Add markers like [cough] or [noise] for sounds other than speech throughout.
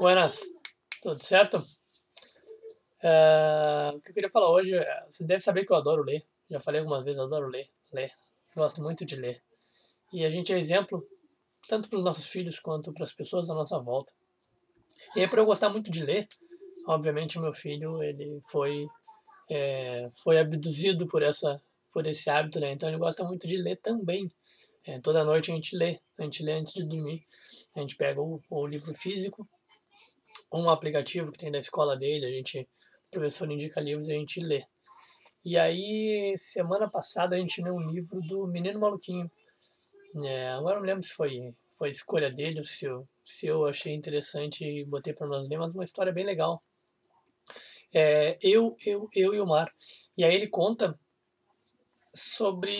Buenas, tudo certo? Uh, o que eu queria falar hoje, é, você deve saber que eu adoro ler. Já falei algumas vezes, adoro ler, ler. Gosto muito de ler. E a gente é exemplo tanto para os nossos filhos quanto para as pessoas à nossa volta. E aí, para eu gostar muito de ler, obviamente o meu filho ele foi é, foi abduzido por essa por esse hábito, né? Então ele gosta muito de ler também. É, toda noite a gente lê, a gente lê antes de dormir. A gente pega o, o livro físico um aplicativo que tem da escola dele, a gente, o professor indica livros e a gente lê. E aí, semana passada, a gente leu um livro do Menino Maluquinho. É, agora não lembro se foi, foi escolha dele ou se eu, se eu achei interessante e botei para nós ler, mas uma história bem legal. É, eu, eu, eu e o Mar. E aí ele conta sobre.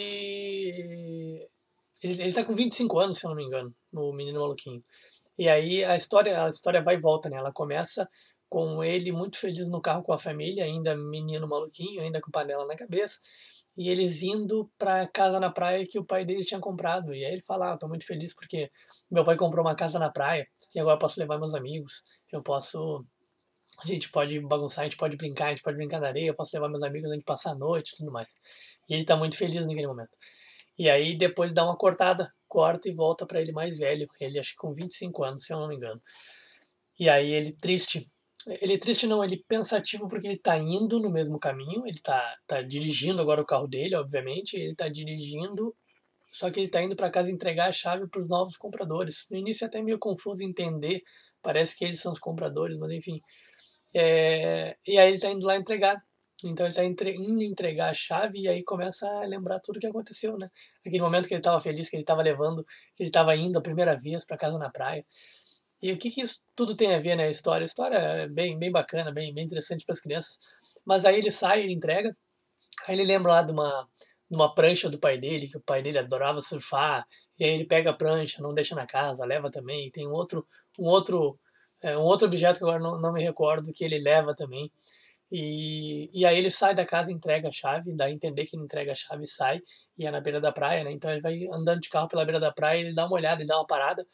Ele, ele tá com 25 anos, se eu não me engano, o Menino Maluquinho. E aí a história, a história vai e volta, né? Ela começa com ele muito feliz no carro com a família, ainda menino maluquinho, ainda com panela na cabeça, e eles indo para casa na praia que o pai dele tinha comprado. E aí ele fala: ah, "Tô muito feliz porque meu pai comprou uma casa na praia e agora eu posso levar meus amigos, eu posso a gente pode bagunçar, a gente pode brincar, a gente pode brincar na areia, eu posso levar meus amigos, a gente passar a noite, tudo mais". E ele tá muito feliz naquele momento. E aí depois dá uma cortada, corta e volta para ele mais velho, ele acho que com 25 anos, se eu não me engano. E aí ele triste, ele triste não, ele pensativo porque ele está indo no mesmo caminho, ele está tá dirigindo agora o carro dele, obviamente, ele está dirigindo, só que ele está indo para casa entregar a chave para os novos compradores. No início é até meio confuso entender, parece que eles são os compradores, mas enfim. É, e aí ele está indo lá entregar. Então ele está entre, indo entregar a chave e aí começa a lembrar tudo o que aconteceu, né? Aquele momento que ele estava feliz, que ele estava levando, que ele estava indo a primeira vez para casa na praia. E o que, que isso tudo tem a ver, né? A história. A história é bem, bem bacana, bem, bem interessante para as crianças. Mas aí ele sai, ele entrega, aí ele lembra lá de uma, de uma prancha do pai dele, que o pai dele adorava surfar, e aí ele pega a prancha, não deixa na casa, leva também. Tem um outro, um outro, é, um outro objeto que agora não, não me recordo que ele leva também. E, e aí ele sai da casa, entrega a chave, dá a entender que ele entrega a chave e sai, e é na beira da praia, né? Então ele vai andando de carro pela beira da praia, ele dá uma olhada, ele dá uma parada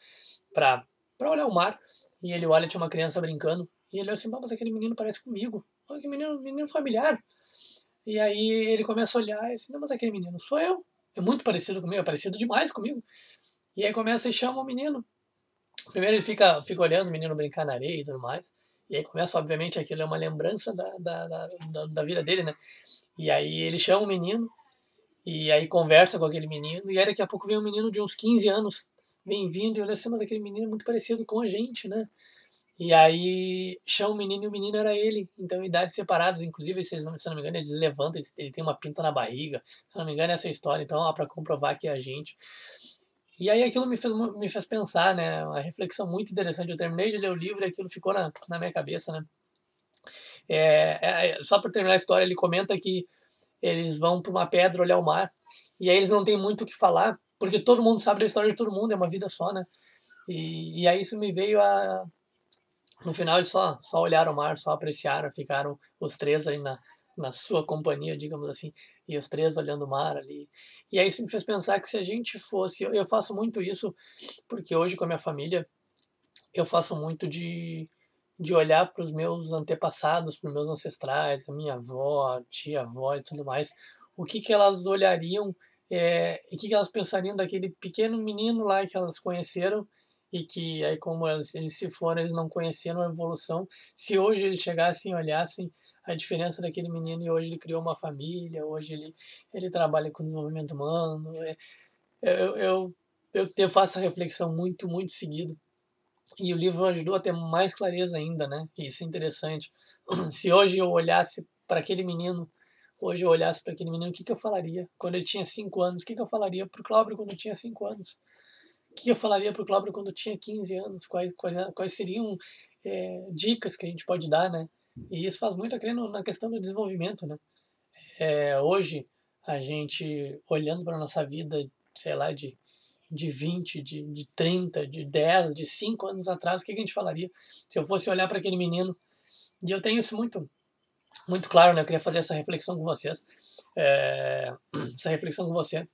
pra, pra olhar o mar, e ele olha, tinha uma criança brincando, e ele olha assim, mas aquele menino parece comigo, olha que menino, menino familiar. E aí ele começa a olhar e assim, não, mas aquele menino sou eu, é muito parecido comigo, é parecido demais comigo. E aí começa e chama o menino. Primeiro ele fica, fica olhando o menino brincar na areia e tudo mais. E aí começa, obviamente, aquilo é uma lembrança da, da, da, da, vida dele, né? E aí ele chama o menino, e aí conversa com aquele menino, e aí daqui a pouco vem um menino de uns 15 anos, vem vindo, e olha assim, mas aquele menino é muito parecido com a gente, né? E aí chama o menino e o menino era ele, então idades separadas, inclusive, se não, se não me engano, eles levantam, ele, ele tem uma pinta na barriga, se não me engano, é essa história, então, ó, para comprovar que é a gente. E aí aquilo me fez, me fez pensar, né? Uma reflexão muito interessante. Eu terminei de ler o livro e aquilo ficou na, na minha cabeça, né? É, é, só para terminar a história, ele comenta que eles vão para uma pedra olhar o mar e aí eles não têm muito o que falar, porque todo mundo sabe da história de todo mundo, é uma vida só, né? E, e aí isso me veio a. No final eles só, só olharam o mar, só apreciaram, ficaram os três ali na, na sua companhia, digamos assim, e os três olhando o mar ali. E aí isso me fez pensar que se a gente fosse, eu, faço muito isso, porque hoje com a minha família, eu faço muito de, de olhar para os meus antepassados, para os meus ancestrais, a minha avó, tia, avó e tudo mais, o que, que elas olhariam é, e o que, que elas pensariam daquele pequeno menino lá que elas conheceram e que aí como eles, eles se foram, eles não conheceram a evolução. Se hoje eles chegassem e olhassem a diferença daquele menino e hoje ele criou uma família, hoje ele, ele trabalha com desenvolvimento humano. É, eu, eu, eu, eu faço essa reflexão muito, muito seguido. E o livro ajudou a ter mais clareza ainda, né? Isso é interessante. [clears throat] Se hoje eu olhasse para aquele menino, hoje eu olhasse para aquele menino, o que, que eu falaria? Quando ele tinha 5 anos, o que, que eu falaria para o Cláudio quando ele tinha 5 anos? Que eu falaria para o Cláudio quando tinha 15 anos? Quais, quais, quais seriam é, dicas que a gente pode dar, né? E isso faz muito a crer na questão do desenvolvimento, né? É, hoje, a gente, olhando para nossa vida, sei lá, de, de 20, de, de 30, de 10, de 5 anos atrás, o que a gente falaria se eu fosse olhar para aquele menino? E eu tenho isso muito muito claro, né? Eu queria fazer essa reflexão com vocês, é, [clears throat] essa reflexão com você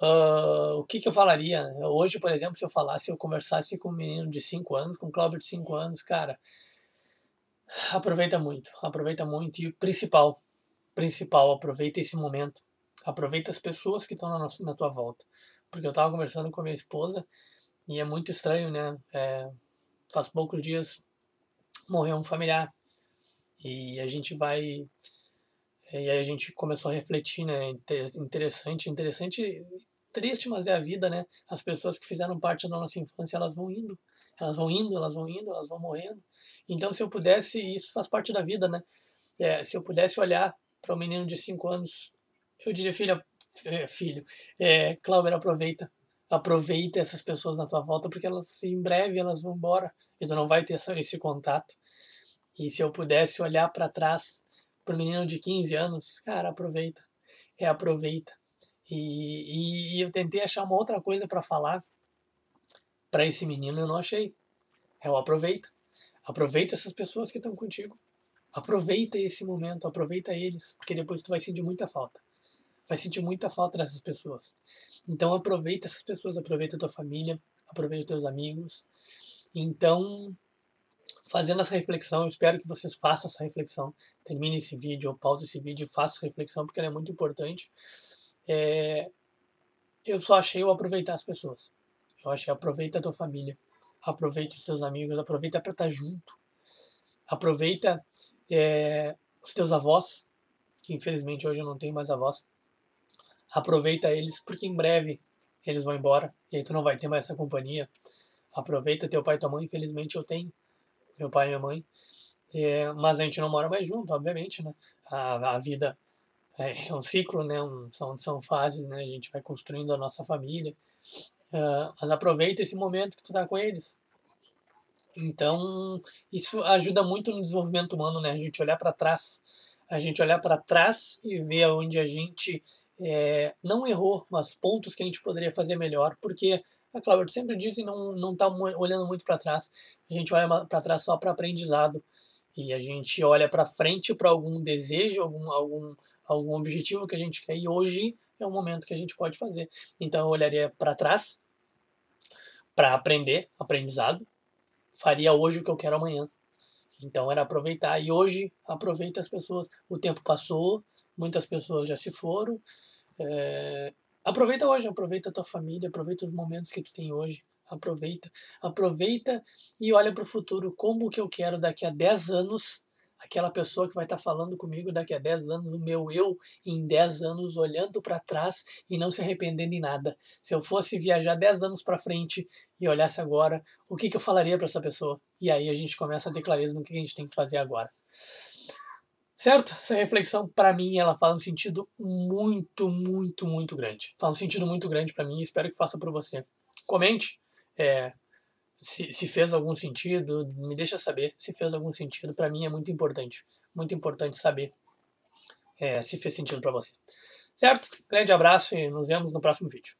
Uh, o que, que eu falaria? Hoje, por exemplo, se eu falasse, eu conversasse com um menino de 5 anos, com um Cláudio de 5 anos, cara, aproveita muito, aproveita muito. E o principal, principal, aproveita esse momento. Aproveita as pessoas que estão na, na tua volta. Porque eu estava conversando com a minha esposa e é muito estranho, né? É, faz poucos dias morreu um familiar. E a gente vai e aí a gente começou a refletir, né? Interessante, interessante, triste, mas é a vida, né? As pessoas que fizeram parte da nossa infância, elas vão indo. Elas vão indo, elas vão indo, elas vão morrendo. Então, se eu pudesse, isso faz parte da vida, né? É, se eu pudesse olhar para um menino de 5 anos, eu diria, filha, é, filho, é, Cláudio, aproveita. Aproveita essas pessoas na tua volta, porque elas, em breve, elas vão embora. E tu não vai ter esse contato. E se eu pudesse olhar para trás pro menino de 15 anos, cara, aproveita. É, aproveita. E, e, e eu tentei achar uma outra coisa para falar para esse menino, eu não achei. É o aproveita. Aproveita essas pessoas que estão contigo. Aproveita esse momento, aproveita eles, porque depois tu vai sentir muita falta. Vai sentir muita falta dessas pessoas. Então aproveita essas pessoas, aproveita a tua família, aproveita os teus amigos. Então, fazendo essa reflexão, espero que vocês façam essa reflexão. Termine esse vídeo pause esse vídeo e faça reflexão, porque ela é muito importante. É, eu só achei o aproveitar as pessoas. Eu achei aproveita a tua família, aproveita os teus amigos, aproveita para estar junto, aproveita é, os teus avós, que infelizmente hoje eu não tenho mais avós. Aproveita eles, porque em breve eles vão embora e aí tu não vai ter mais essa companhia. Aproveita teu pai e tua mãe, infelizmente eu tenho meu pai e minha mãe. É, mas a gente não mora mais junto, obviamente, né? A, a vida é um ciclo, né? Um, são, são fases, né? A gente vai construindo a nossa família. Uh, mas aproveita esse momento que tu tá com eles. Então, isso ajuda muito no desenvolvimento humano, né? A gente olhar para trás, a gente olhar para trás e ver onde a gente é, não errou, mas pontos que a gente poderia fazer melhor, porque a Cláudia sempre disse não não está olhando muito para trás, a gente olha para trás só para aprendizado e a gente olha para frente para algum desejo, algum, algum, algum objetivo que a gente quer e hoje é o momento que a gente pode fazer. Então eu olharia para trás para aprender, aprendizado, faria hoje o que eu quero amanhã. Então era aproveitar e hoje aproveita as pessoas. O tempo passou, muitas pessoas já se foram. É, aproveita hoje, aproveita a tua família, aproveita os momentos que tu tem hoje. Aproveita, aproveita e olha para o futuro. Como que eu quero daqui a 10 anos aquela pessoa que vai estar tá falando comigo daqui a 10 anos, o meu eu em 10 anos olhando para trás e não se arrependendo em nada. Se eu fosse viajar 10 anos para frente e olhasse agora, o que, que eu falaria para essa pessoa? E aí a gente começa a ter clareza no que a gente tem que fazer agora. Certo? Essa reflexão, para mim, ela faz um sentido muito, muito, muito grande. Faz um sentido muito grande para mim e espero que faça para você. Comente é, se, se fez algum sentido, me deixa saber se fez algum sentido. Para mim é muito importante. Muito importante saber é, se fez sentido para você. Certo? Grande abraço e nos vemos no próximo vídeo.